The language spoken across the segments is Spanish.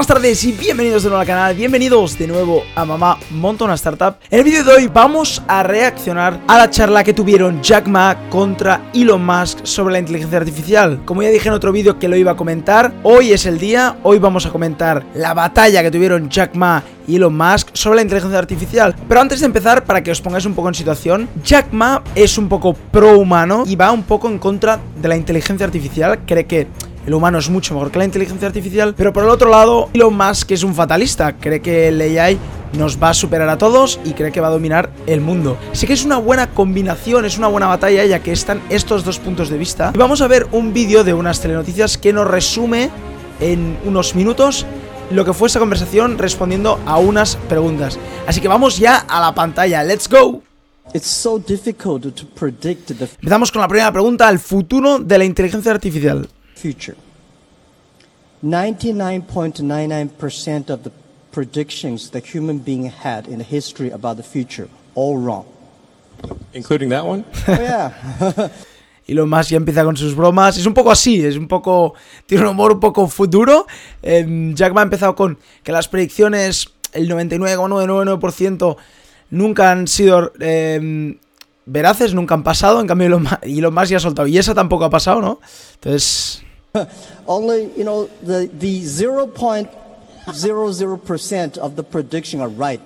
Buenas tardes y bienvenidos de nuevo al canal, bienvenidos de nuevo a Mamá Monta Startup. En el vídeo de hoy vamos a reaccionar a la charla que tuvieron Jack Ma contra Elon Musk sobre la inteligencia artificial. Como ya dije en otro vídeo que lo iba a comentar, hoy es el día, hoy vamos a comentar la batalla que tuvieron Jack Ma y Elon Musk sobre la inteligencia artificial. Pero antes de empezar, para que os pongáis un poco en situación Jack Ma es un poco pro humano y va un poco en contra de la inteligencia artificial. Cree que el humano es mucho mejor que la inteligencia artificial, pero por el otro lado, Elon Musk es un fatalista, cree que el AI nos va a superar a todos y cree que va a dominar el mundo. Así que es una buena combinación, es una buena batalla ya que están estos dos puntos de vista. Y vamos a ver un vídeo de unas telenoticias que nos resume en unos minutos lo que fue esa conversación respondiendo a unas preguntas. Así que vamos ya a la pantalla, let's go. Empezamos con la primera pregunta, el futuro de la inteligencia artificial. Future. 99.99% of the predictions that human being had in the history about the future, all wrong. Including that one? Oh, yeah. y lo más ya empieza con sus bromas. Es un poco así, es un poco. Tiene un humor un poco futuro. Eh, Jack Ma ha empezado con que las predicciones, el 99,999% nunca han sido eh, veraces, nunca han pasado. En cambio, y lo más ya ha soltado. Y esa tampoco ha pasado, ¿no? Entonces. Only, you know, the, the 0.00% of the prediction are right.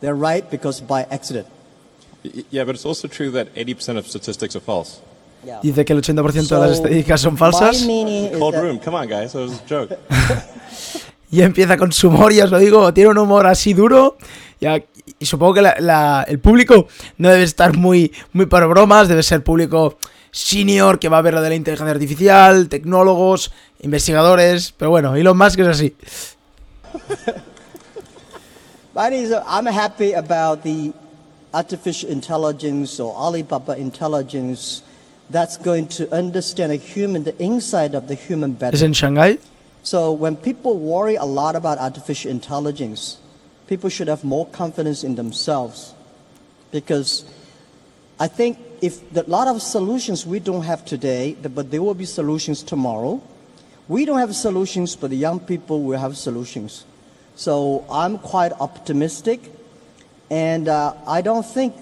They're right because by accident. Yeah, but it's also true that 80% of statistics are false. Yeah. Dice que el 80% so, de las estadísticas son falsas. Cold room, come on guys, that was a joke. y empieza con su humor, ya os lo digo, tiene un humor así duro. Ya, y supongo que la, la, el público no debe estar muy, muy para bromas, debe ser público senior que va a ver lo de la inteligencia artificial, tecnólogos, investigadores, pero bueno, Elon Musk es así. I'm happy about the artificial intelligence or Alibaba intelligence that's going to understand a human, the inside of the human better. ¿Es en Shanghai? So when people worry a lot about artificial intelligence, people should have more confidence in themselves because I think if a lot of solutions we don't have today, but there will be solutions tomorrow. We don't have solutions, but the young people will have solutions. So I'm quite optimistic, and uh, I don't think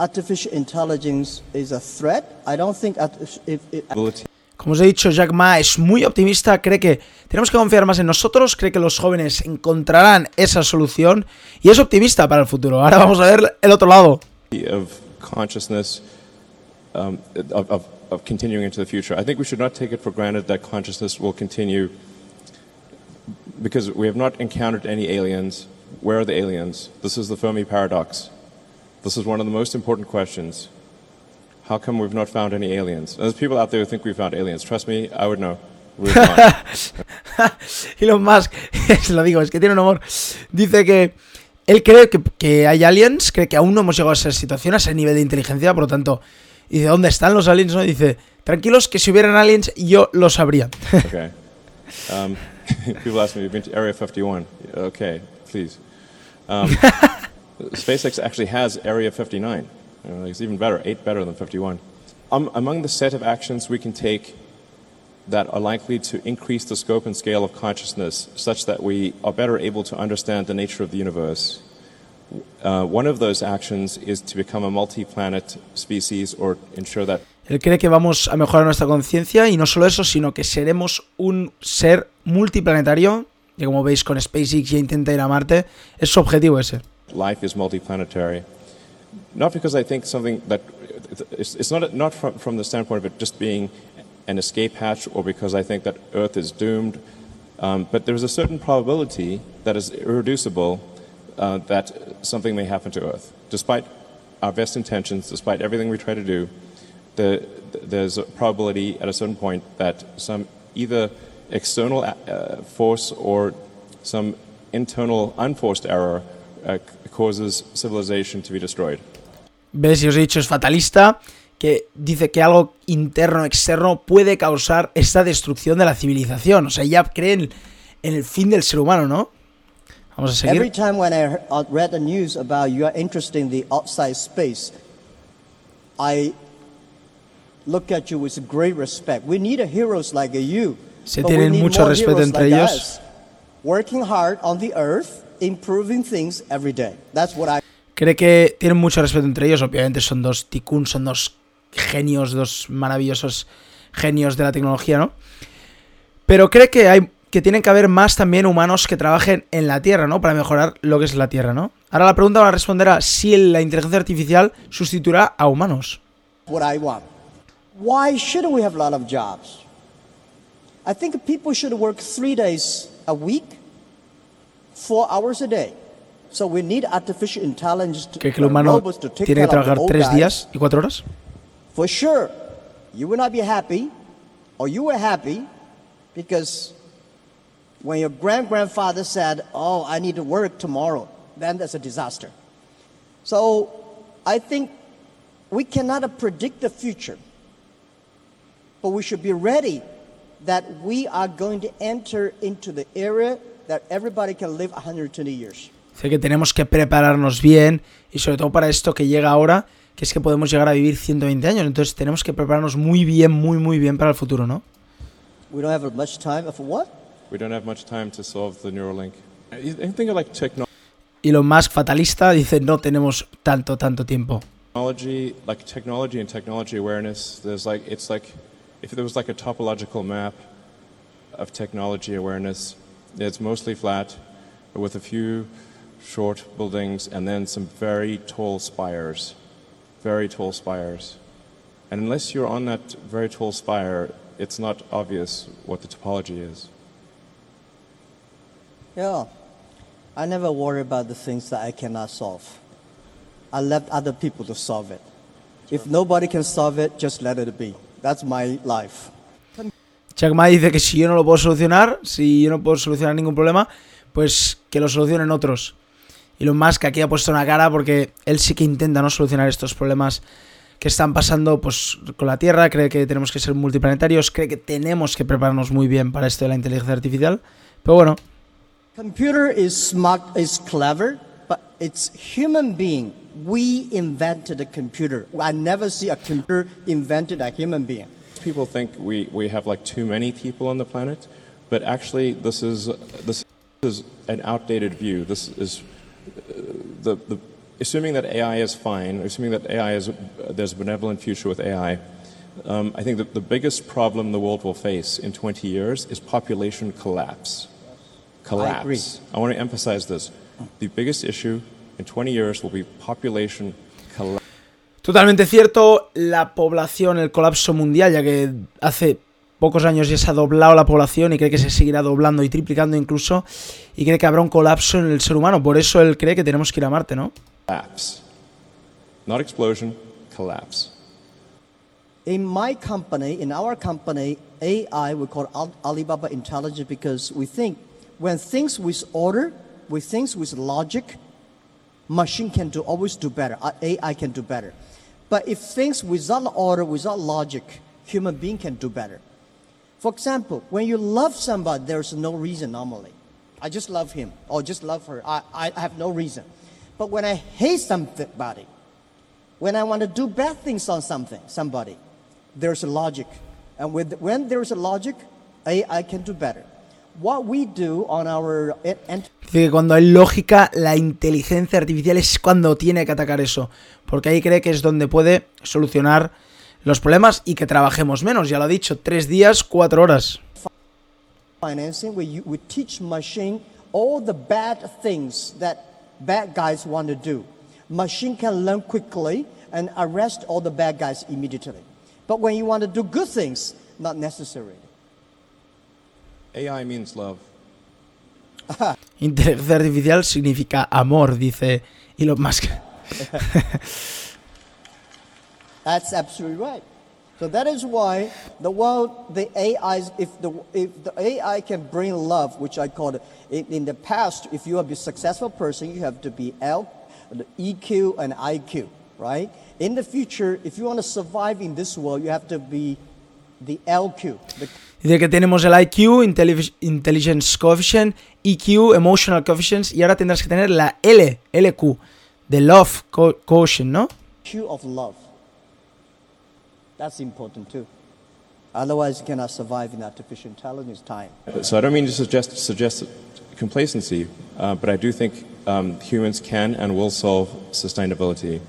artificial intelligence is a threat. I don't think if it, Como os he dicho, Jack Ma es muy optimista, cree que tenemos que confiar más en nosotros, cree que los jóvenes encontrarán esa solución y es optimista para el futuro. Ahora vamos a ver el otro lado. Consciousness um, of, of, of continuing into the future. I think we should not take it for granted that consciousness will continue because we have not encountered any aliens. Where are the aliens? This is the Fermi paradox. This is one of the most important questions. How come we've not found any aliens? And there's people out there who think we found aliens. Trust me, I would know. Elon Musk, lo digo, es que tiene un humor. Dice que Él cree que, hay aliens, cree que aún no hemos llegado a esa situación, a ese nivel de inteligencia, por lo tanto, dice, ¿dónde están los aliens? No? Dice, tranquilos que si hubieran aliens yo lo sabría. okay. Um, people ask me, you've been to Area 51. Okay, please. Um, SpaceX actually has Area 59. it's even better, eight better than 51. Um, among the set of actions we can take that are likely to increase the scope and scale of consciousness such that we are better able to understand the nature of the universe. Uh, one of those actions is to become a multi-planet species or ensure that Él cree que vamos a mejorar nuestra conciencia y no solo eso, sino que seremos un ser multiplanetario. Y como veis con SpaceX ya intenta ir a Marte, es su objetivo ese. Life is multiplanetary. Not because I think something that it's, it's not not from, from the standpoint of it just being an escape hatch or because I think that Earth is doomed. Um, but there's a certain probability that is irreducible uh, that something may happen to Earth. Despite our best intentions, despite everything we try to do, the, there's a probability at a certain point that some either external uh, force or some internal unforced error uh, causes civilization to be destroyed. ¿Ves? Y os he dicho, es fatalista. Que dice que algo interno externo puede causar esta destrucción de la civilización. O sea, ya creen en el fin del ser humano, ¿no? Vamos a seguir. Every time when I uh, read the news about you are interested in the outside space, I look at you with great respect. We need heroes like you. Se tienen mucho respeto entre ellos. working hard on the earth, improving things every day. That's what I Cree que tienen mucho respeto entre ellos, obviamente son dos tikkun, son dos genios, dos maravillosos genios de la tecnología, ¿no? Pero cree que hay que tienen que haber más también humanos que trabajen en la Tierra, ¿no? Para mejorar lo que es la Tierra, ¿no? Ahora la pregunta va a responder a si la inteligencia artificial sustituirá a humanos. what I want. Why shouldn't we have a lot of jobs? I think people should work three days a week, four hours a day. So we need artificial intelligence to, ¿Cree que el humano tiene que trabajar tres días y cuatro horas? For sure, you will not be happy, or you were happy, because when your grand grandfather said, "Oh, I need to work tomorrow," then that's a disaster. So, I think we cannot predict the future, but we should be ready that we are going to enter into the era that everybody can live 120 years. Dice que tenemos que prepararnos bien y sobre todo para esto que llega ahora, que es que podemos llegar a vivir 120 años. Entonces tenemos que prepararnos muy bien, muy, muy bien para el futuro, ¿no? We don't have much time. For what? We don't have much time to solve the Neuralink. Think like technology. Elon Musk, fatalista, dice no tenemos tanto, tanto tiempo. technology like technology and technology awareness there's like it's like if there was like a topological map of technology awareness it's mostly flat with a few short buildings and then some very tall spires very tall spires and unless you're on that very tall spire it's not obvious what the topology is Yeah. I never worry about the things that I cannot solve. I left other people to solve it. If nobody can solve it, just let it be. That's my life. Jack Ma dice que si yo no lo puedo solucionar, si yo no puedo solucionar ningún problema, pues que lo solucionen otros. Elon Musk aquí ha puesto una cara porque él sí que intenta no solucionar estos problemas que están pasando pues, con la Tierra, cree que tenemos que ser multiplanetarios, cree que tenemos que prepararnos muy bien para esto de la inteligencia artificial. Pero bueno, Computer is smart, is clever, but it's human being. We invented a computer. I never see a computer invented a human being. people think we, we have like too many people on the planet, but actually this is this is an outdated view. This is the, the assuming that AI is fine, assuming that AI is there's a benevolent future with AI. Um, I think that the biggest problem the world will face in 20 years is population collapse. Collapse. agree. I want to emphasize this. The biggest issue in 20 years will be population collapse. Totalmente cierto, la población, el colapso mundial, ya que hace pocos años ya se ha doblado la población y cree que se seguirá doblando y triplicando incluso, y cree que habrá un colapso en el ser humano. Por eso él cree que tenemos que ir a Marte, ¿no? collapse. Not explosion, collapse. In my company, in our company, AI, we call Al- Alibaba Intelligence because we think when things with order, with things with logic, machine can do always do better. AI can do better. But if things without order, without logic, human being can do better. For example, when you love somebody, there's no reason normally. I just love him or just love her. I, I have no reason. But when I hate somebody, when I want to do bad things on something, somebody, there's a logic. And with, when there's a logic, I, I can do better. What we do on our Dice que cuando hay lógica, la inteligencia artificial es cuando tiene que atacar eso. Porque ahí cree que es donde puede solucionar los problemas y que trabajemos menos. Ya lo ha dicho, tres días, cuatro horas. financing, we, u- we teach machine all the bad things that bad guys want to do. Machine can learn quickly and arrest all the bad guys immediately. But when you want to do good things, not necessary. AI means love. Inteligencia artificial significa amor, dice Elon Musk. That's absolutely right. So that is why the world, the AI, if the, if the AI can bring love, which I call it, in, in the past, if you are a successful person, you have to be L, the EQ and IQ, right? In the future, if you want to survive in this world, you have to be the LQ. The, Dice que tenemos el IQ, Intelli- Intelligence Coefficient, EQ, Emotional Coefficient, y ahora tendrás que tener la L, LQ, de Love Co- Quotient, ¿no? Q of love. That's important too. Otherwise, you cannot survive in artificial intelligence time. So I don't mean to suggest suggest complacency, uh, but I do think um, humans can and will solve sustainability.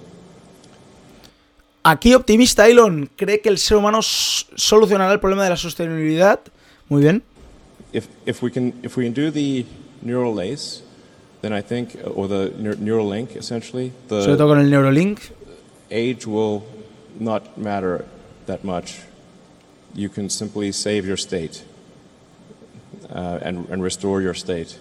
Aquí optimista Elon cree que el ser humano solucionará el problema de la sostenibilidad. Muy bien. If, if we can if we can do the neural lace, then I think or the neural link essentially, the Sobre todo con el Neuralink. age will not matter that much. You can simply save your state uh, and, and restore your state.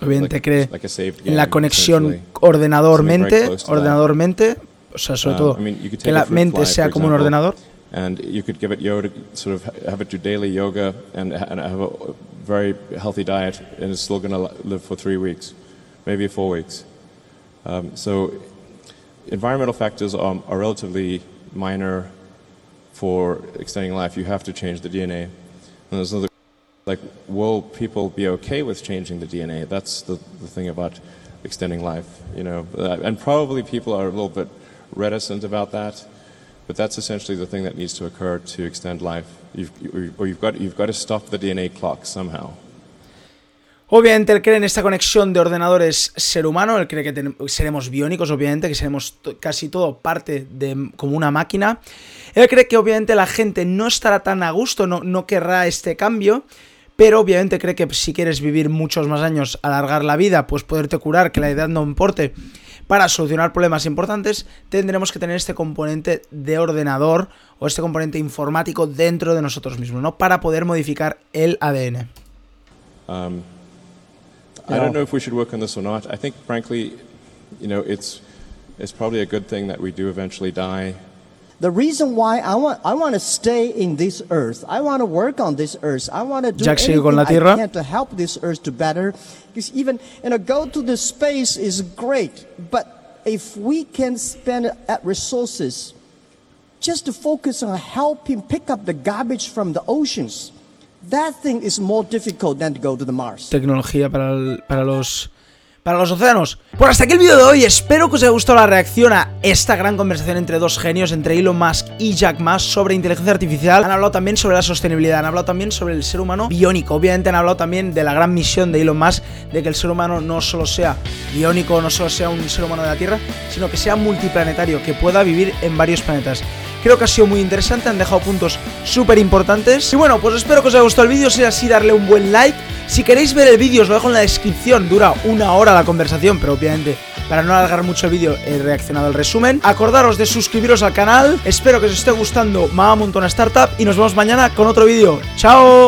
Obviamente cree like a saved en la game, conexión ordenador-mente, ordenador-mente, o sea, sobre Um, todo I mean, you could que la mente fly, sea como un ordenador. And you could give it yoga, sort of have it do daily yoga and, and have a very healthy diet, and it's still going to live for three weeks, maybe four weeks. Um, so, environmental factors are, are relatively minor for extending life. You have to change the DNA. And there's another, like, will people be okay with changing the DNA? That's the, the thing about extending life, you know. Uh, and probably people are a little bit reticent about that. But that's essentially the thing that needs to occur to extend life. You've, or you've got, you've got to stop the DNA clock somehow. Obviamente él cree en esta conexión de ordenadores ser humano, él cree que seremos biónicos, obviamente, que seremos casi todo parte de como una máquina. Él cree que obviamente la gente no estará tan a gusto, no, no querrá este cambio, pero obviamente cree que si quieres vivir muchos más años, alargar la vida, pues poderte curar, que la edad no importe, para solucionar problemas importantes, tendremos que tener este componente de ordenador o este componente informático dentro de nosotros mismos, ¿no? Para poder modificar el ADN. Um, I don't know if we should work on this or not. I think, frankly, you know, it's, it's probably a good thing that we do eventually die. The reason why I want, I want to stay in this earth, I want to work on this earth, I want to do Jack anything con la I can to help this earth to better. Because even, you know, go to the space is great, but if we can spend at resources just to focus on helping pick up the garbage from the oceans, that thing is more difficult than to go to the Mars. tecnología para, para los para los océanos. Pues hasta aquí el vídeo de hoy. Espero que os haya gustado la reacción a esta gran conversación entre dos genios, entre Elon Musk y Jack Ma sobre inteligencia artificial. Han hablado también sobre la sostenibilidad, han hablado también sobre el ser humano biónico. Obviamente han hablado también de la gran misión de Elon Musk de que el ser humano no solo sea biónico, no solo sea un ser humano de la Tierra, sino que sea multiplanetario, que pueda vivir en varios planetas. Creo que ha sido muy interesante, han dejado puntos súper importantes. Y bueno, pues espero que os haya gustado el vídeo, si es así darle un buen like. Si queréis ver el vídeo os lo dejo en la descripción, dura una hora la conversación, pero obviamente para no alargar mucho el vídeo he reaccionado al resumen. Acordaros de suscribiros al canal, espero que os esté gustando Mama Montona Startup y nos vemos mañana con otro vídeo. ¡Chao!